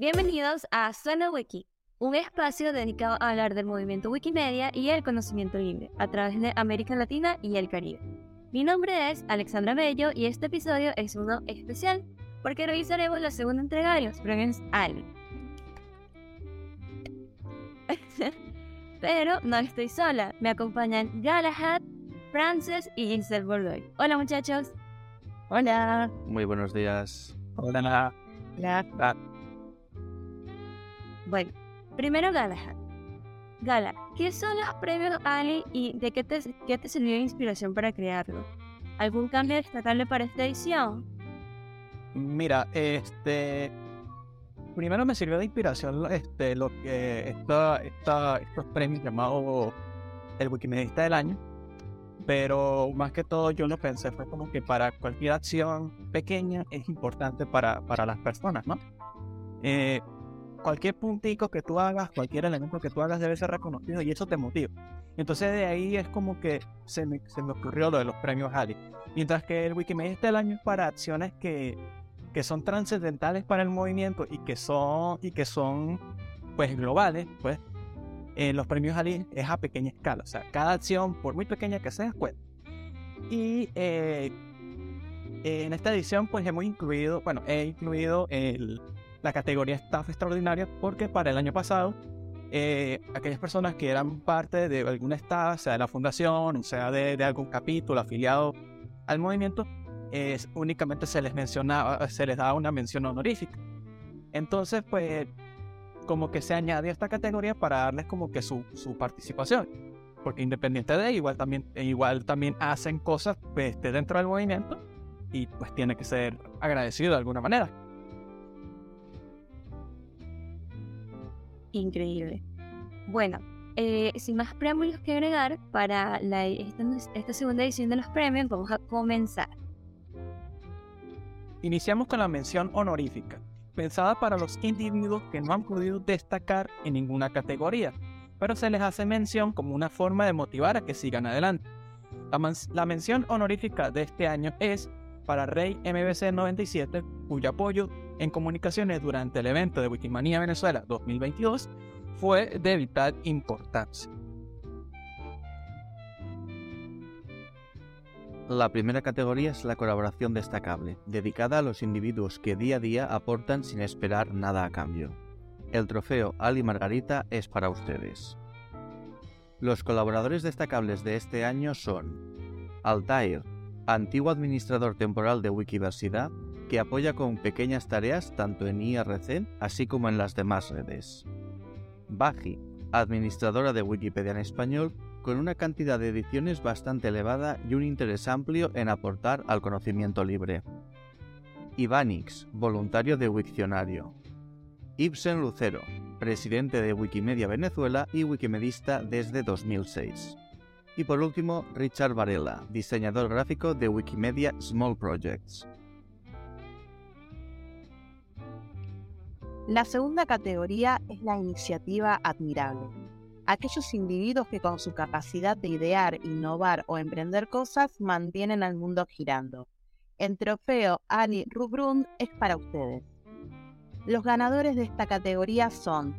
Bienvenidos a Suena Wiki, un espacio dedicado a hablar del movimiento Wikimedia y el conocimiento libre a través de América Latina y el Caribe. Mi nombre es Alexandra Bello y este episodio es uno especial porque revisaremos la segunda entrega de los premios Ali. Pero no estoy sola, me acompañan Galahad, Frances y Giselle Bordoy. Hola muchachos. Hola. Muy buenos días. Hola. Hola. Bueno, primero Galahad. Gala, ¿qué son los premios Ali y de qué te, sirvió de inspiración para crearlo? ¿Algún cambio destacable para esta edición? Mira, este. Primero me sirvió de inspiración este, lo que estos premios llamados el Wikimedista del año. Pero más que todo yo lo pensé fue como que para cualquier acción pequeña es importante para, para las personas, ¿no? Eh, cualquier puntico que tú hagas, cualquier elemento que tú hagas debe ser reconocido y eso te motiva. Entonces de ahí es como que se me, se me ocurrió lo de los premios Ali. Mientras que el Wikimedia del año es para acciones que, que son trascendentales para el movimiento y que son, y que son pues globales, pues eh, los premios Ali es a pequeña escala. O sea, cada acción, por muy pequeña que sea, cuenta. Y eh, en esta edición pues hemos incluido, bueno, he incluido el la categoría Staff Extraordinaria porque para el año pasado eh, aquellas personas que eran parte de algún staff, sea de la fundación, sea de, algún capítulo afiliado al movimiento, es, únicamente se les mencionaba, se les daba una mención honorífica. Entonces, pues, como que se añadió esta categoría para darles como que su, su participación. Porque independiente de igual también, igual también hacen cosas pues, dentro del movimiento y pues tiene que ser agradecido de alguna manera. Increíble. Bueno, eh, sin más preámbulos que agregar, para esta, segunda edición de los premios vamos a comenzar. Iniciamos con la mención honorífica, pensada para los individuos que no han podido destacar en ninguna categoría, pero se les hace mención como una forma de motivar a que sigan adelante. La, la mención honorífica de este año es para Rey MBC 97, cuyo apoyo en comunicaciones durante el evento de Wikimania Venezuela 2022 fue de vital importancia. La primera categoría es la colaboración destacable, dedicada a los individuos que día a día aportan sin esperar nada a cambio. El trofeo Ali Margarita es para ustedes. Los colaboradores destacables de este año son Altair, antiguo administrador temporal de Wikiversidad, que apoya con pequeñas tareas tanto en IRC así como en las demás redes. Baji, administradora de Wikipedia en español, con una cantidad de ediciones bastante elevada y un interés amplio en aportar al conocimiento libre. Ivanix, voluntario de Wikcionario. Ibsen Lucero, presidente de Wikimedia Venezuela y wikimedista desde 2006. Y por último, Richard Varela, diseñador gráfico de Wikimedia Small Projects. La segunda categoría es la iniciativa admirable. Aquellos individuos que con su capacidad de idear, innovar o emprender cosas mantienen al mundo girando. El trofeo Ali Rubrun es para ustedes. Los ganadores de esta categoría son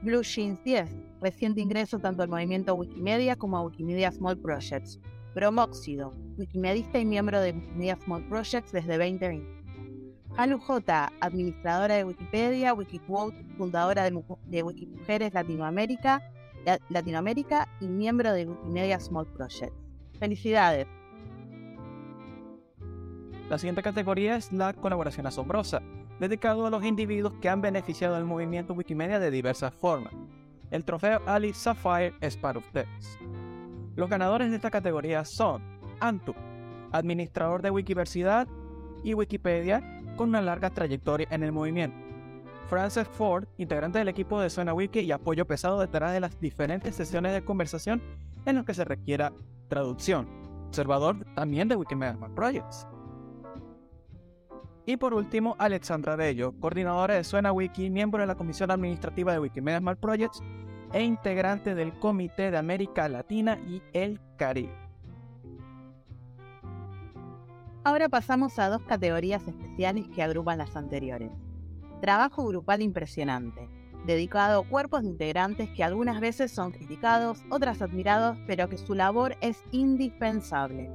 Blue Jeans 10, reciente ingreso tanto al movimiento Wikimedia como a Wikimedia Small Projects. Promóxido, wikimedista y miembro de Wikimedia Small Projects desde 2020. Alu J, administradora de Wikipedia, Wikiquote, fundadora de, de Wikimujeres Latinoamérica, Latinoamérica y miembro de Wikimedia Small Projects. Felicidades. La siguiente categoría es la colaboración asombrosa, dedicado a los individuos que han beneficiado del movimiento Wikimedia de diversas formas. El trofeo Ali Sapphire es para ustedes. Los ganadores de esta categoría son Antu, administrador de Wikiversidad y Wikipedia con una larga trayectoria en el movimiento. Frances Ford, integrante del equipo de Suena Wiki y apoyo pesado detrás de las diferentes sesiones de conversación en las que se requiera traducción. Observador también de Wikimedia Projects. Y por último, Alexandra Bello, coordinadora de Suena Wiki, miembro de la Comisión Administrativa de Wikimedia Smart Projects e integrante del Comité de América Latina y el Caribe. Ahora pasamos a dos categorías especiales que agrupan las anteriores. Trabajo grupal impresionante, dedicado a cuerpos de integrantes que algunas veces son criticados, otras admirados, pero que su labor es indispensable.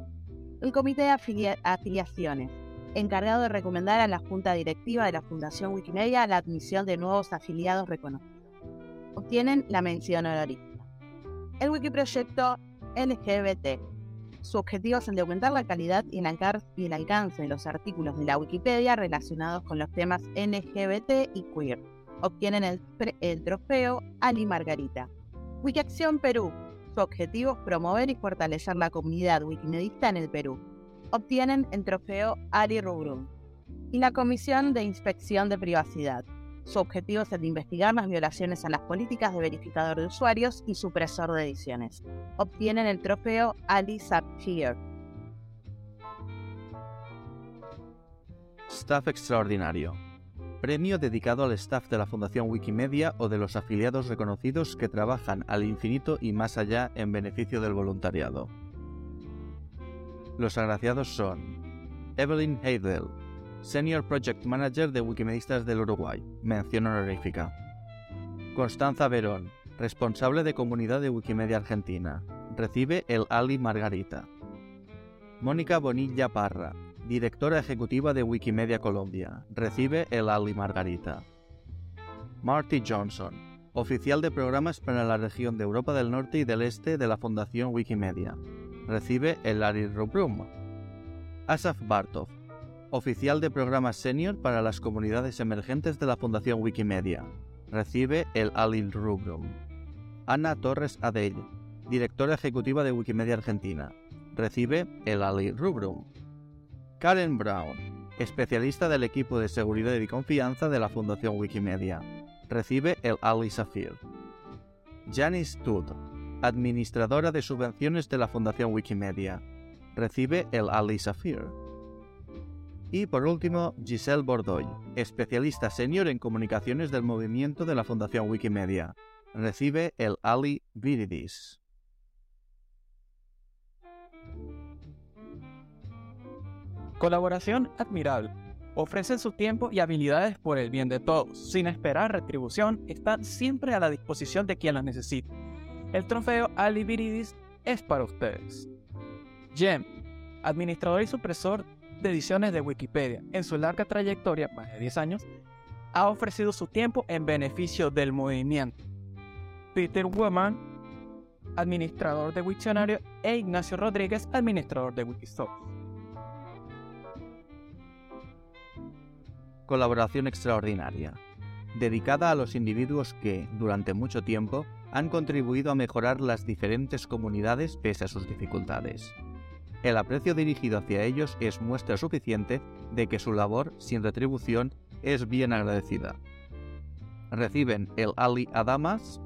El Comité de Afiliaciones, encargado de recomendar a la Junta Directiva de la Fundación Wikimedia la admisión de nuevos afiliados reconocidos. Obtienen la mención honorífica. El Wikiproyecto LGBT. Su objetivo es el de aumentar la calidad y el alcance de los artículos de la Wikipedia relacionados con los temas LGBT y queer. Obtienen el, trofeo Ali Margarita. Wikiacción Perú. Su objetivo es promover y fortalecer la comunidad wikimedista en el Perú obtienen el trofeo Ali Rubrum y la Comisión de Inspección de Privacidad. Su objetivo es el de investigar las violaciones a las políticas de verificador de usuarios y supresor de ediciones. Obtienen el trofeo Ali Sapphire. Staff Extraordinario. Premio dedicado al staff de la Fundación Wikimedia o de los afiliados reconocidos que trabajan al infinito y más allá en beneficio del voluntariado. Los agraciados son Evelyn Heidel, Senior Project Manager de Wikimedistas del Uruguay, mención honorífica. Constanza Verón, responsable de comunidad de Wikimedia Argentina, recibe el Ali Margarita. Mónica Bonilla Parra, directora ejecutiva de Wikimedia Colombia, recibe el Ali Margarita. Marty Johnson, oficial de programas para la región de Europa del Norte y del Este de la Fundación Wikimedia, recibe el Larry Rubrum. Asaf Bartov, oficial de programas senior para las comunidades emergentes de la Fundación Wikimedia, recibe el Alil Rubrum. Ana Torres Adell, directora ejecutiva de Wikimedia Argentina, recibe el Ali Rubrum. Karen Brown, especialista del equipo de seguridad y confianza de la Fundación Wikimedia, recibe el Ali Safir. Janice Todd, administradora de subvenciones de la Fundación Wikimedia. Recibe el Ali Safir. Y por último, Giselle Bordoy, especialista senior en comunicaciones del movimiento de la Fundación Wikimedia. Recibe el Ali Viridis. Colaboración admirable. Ofrecen su tiempo y habilidades por el bien de todos. Sin esperar retribución, están siempre a la disposición de quien las necesite el trofeo Ali Viridis es para ustedes. Jem, administrador y supresor ediciones de Wikipedia, en su larga trayectoria, más de 10 años, ha ofrecido su tiempo en beneficio del movimiento. Peter Woman, administrador de Wiktionario, e Ignacio Rodríguez, administrador de Wikisource. Colaboración extraordinaria, dedicada a los individuos que, durante mucho tiempo, han contribuido a mejorar las diferentes comunidades pese a sus dificultades. El aprecio dirigido hacia ellos es muestra suficiente de que su labor, sin retribución, es bien agradecida. Reciben el Ali Adamas,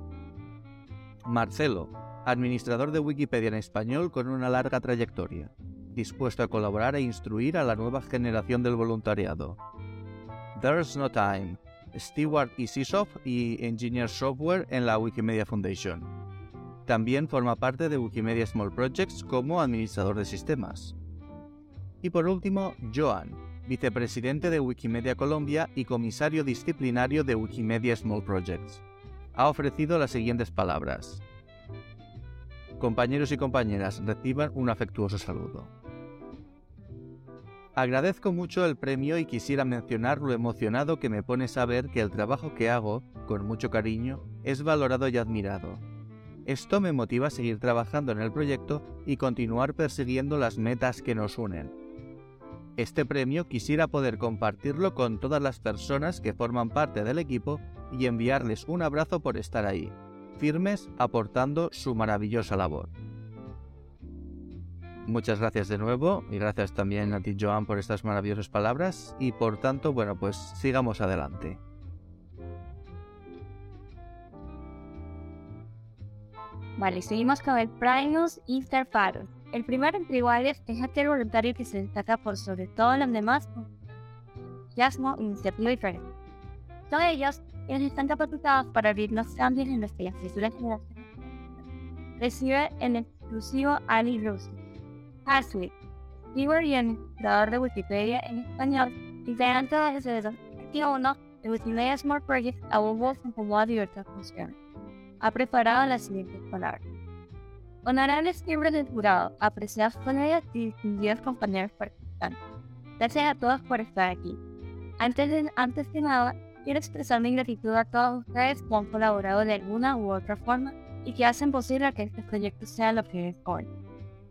Marcelo, administrador de Wikipedia en español con una larga trayectoria, dispuesto a colaborar e instruir a la nueva generación del voluntariado. There's no time, Stewart Isisov y Engineer Software en la Wikimedia Foundation. También forma parte de Wikimedia Small Projects como administrador de sistemas. Y por último, Joan, vicepresidente de Wikimedia Colombia y comisario disciplinario de Wikimedia Small Projects. Ha ofrecido las siguientes palabras. Compañeros y compañeras, reciban un afectuoso saludo. Agradezco mucho el premio y quisiera mencionar lo emocionado que me pone saber que el trabajo que hago, con mucho cariño, es valorado y admirado. Esto me motiva a seguir trabajando en el proyecto y continuar persiguiendo las metas que nos unen. Este premio quisiera poder compartirlo con todas las personas que forman parte del equipo y enviarles un abrazo por estar ahí, firmes aportando su maravillosa labor. Muchas gracias de nuevo y gracias también a ti Joan por estas maravillosas palabras y por tanto, bueno, pues sigamos adelante. Vale, seguimos con el Primus Interfaro. El primero entre iguales es aquel voluntario que se destaca por sobre todo los demás entusiasmo, iniciativa diferente. Todos ellos, ellos están capacitados para abrir los cambios en los que generaciones recibe el exclusivo Ali Russo Ashley, keyword y administrador de Wikipedia en español, integrante desde 2021 el Wikimedia Smart Project abogó como abierta función. Ha preparado las siguientes palabras. Honorables miembros del jurado, apreciados colegas y distinguidos compañeros participantes. Gracias a todos por estar aquí. Antes de, antes de nada, quiero expresar mi gratitud a todos ustedes que han colaborado de alguna u otra forma y que hacen posible que este proyecto sea lo que es hoy.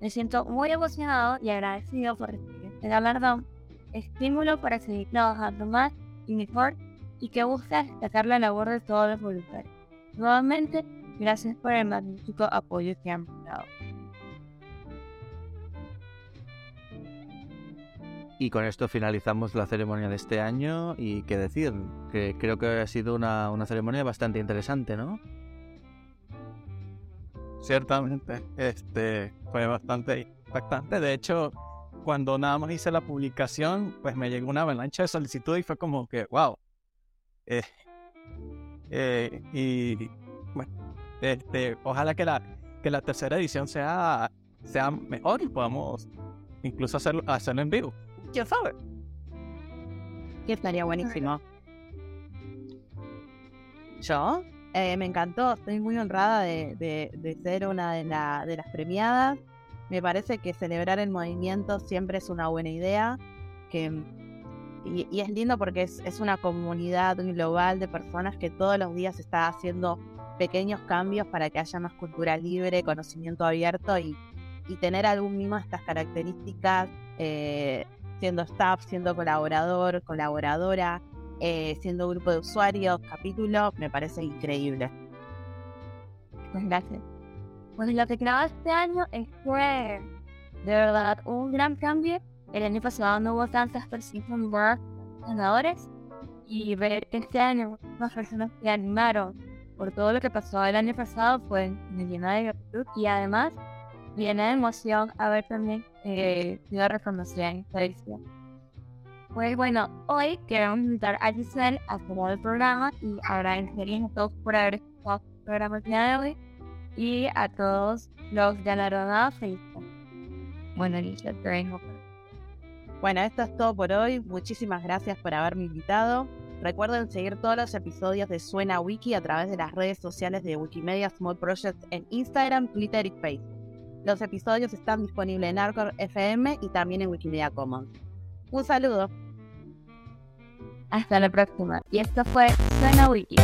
Me siento muy emocionado y agradecido por recibir este galardón, estímulo para seguir trabajando más y mejor y que busca destacar la labor de todos los voluntarios. Nuevamente, gracias por el magnífico apoyo que han dado. Y con esto finalizamos la ceremonia de este año y qué decir, que creo que ha sido una, una ceremonia bastante interesante, ¿no? Ciertamente, este fue bastante impactante. De hecho, cuando nada más hice la publicación, pues me llegó una avalancha de solicitud y fue como que, wow. Eh, eh, y bueno, este, ojalá que la, que la tercera edición sea, sea mejor y podamos incluso hacerlo, hacerlo en vivo. ¿Quién sabe? Que estaría buenísimo. ¿Yo? Eh, me encantó, estoy muy honrada de, de, ser una de, la, de las premiadas. Me parece que celebrar el movimiento siempre es una buena idea. Y, es lindo porque es, es, una comunidad global de personas que todos los días está haciendo pequeños cambios para que haya más cultura libre, conocimiento abierto y, y tener algún mismo de estas características, eh, siendo staff, siendo colaborador, colaboradora, eh, siendo grupo de usuarios, capítulo, me parece increíble. Pues gracias. Pues lo que creo este año fue de verdad un gran cambio. El año pasado no hubo tantas personas ganadores y ver este año más personas que animaron por todo lo que pasó el año pasado pues me llena de gratitud y además viene de emoción haber también eh, sido reconocida en esta edición. Pues bueno, hoy quiero invitar a Giselle a tomar el programa y agradecerles a todos por haber escuchado el programa de hoy y a todos los galardonados Bueno, Giselle, te vengo. Bueno, esto es todo por hoy. Muchísimas gracias por haberme invitado. Recuerden seguir todos los episodios de Suena Wiki a través de las redes sociales de Wikimedia Small Project en Instagram, Twitter y Facebook. Los episodios están disponibles en Arcor FM y también en Wikimedia Commons. Un saludo. Hasta la próxima. Y esto fue Suena Wiki.